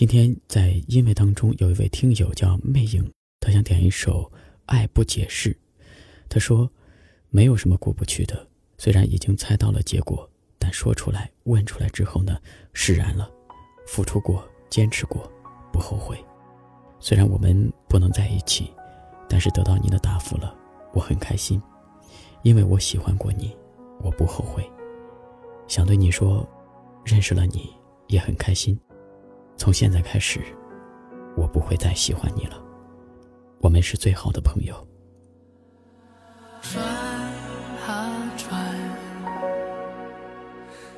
今天在因为当中有一位听友叫魅影，他想点一首《爱不解释》。他说：“没有什么过不去的，虽然已经猜到了结果，但说出来、问出来之后呢，释然了，付出过、坚持过，不后悔。虽然我们不能在一起，但是得到你的答复了，我很开心，因为我喜欢过你，我不后悔。想对你说，认识了你也很开心。”从现在开始，我不会再喜欢你了。我们是最好的朋友。转啊转，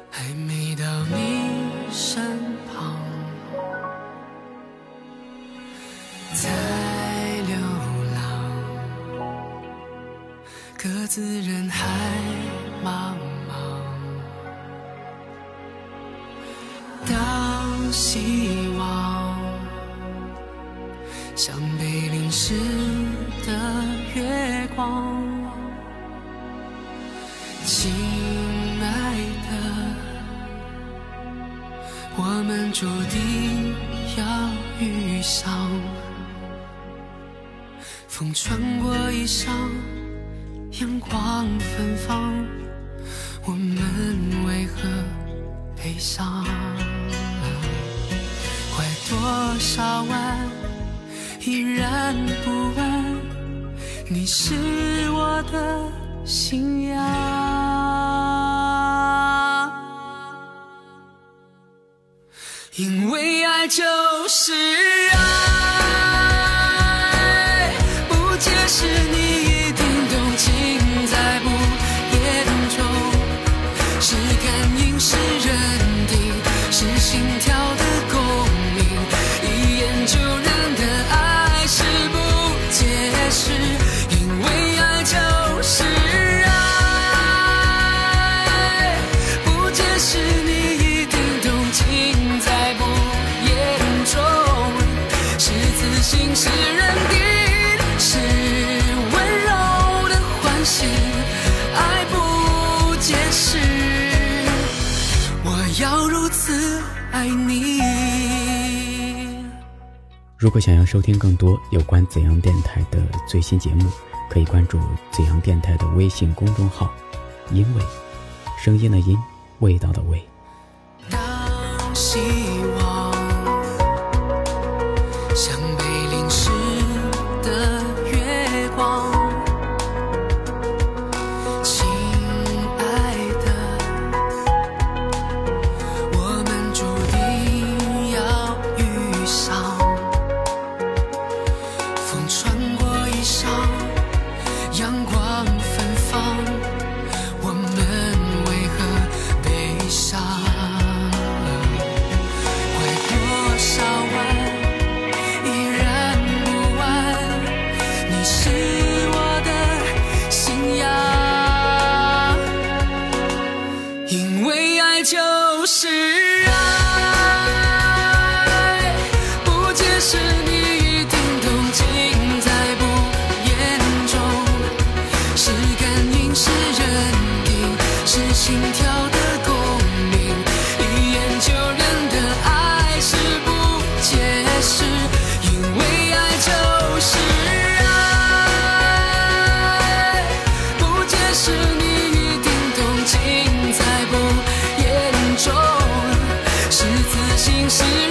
还没到你身旁，在流浪，各自人海茫茫。希望像被淋湿的月光，亲爱的，我们注定要遇上。风穿过衣裳，阳光芬芳，我们为何悲伤？多少弯，依然不晚，你是我的信仰。因为爱就是爱，爱你。如果想要收听更多有关怎样电台的最新节目，可以关注怎样电台的微信公众号“因为”，声音的音，味道的味。当希望是爱，不解释你一定懂，尽在不言中。是感应，是认定，是心跳是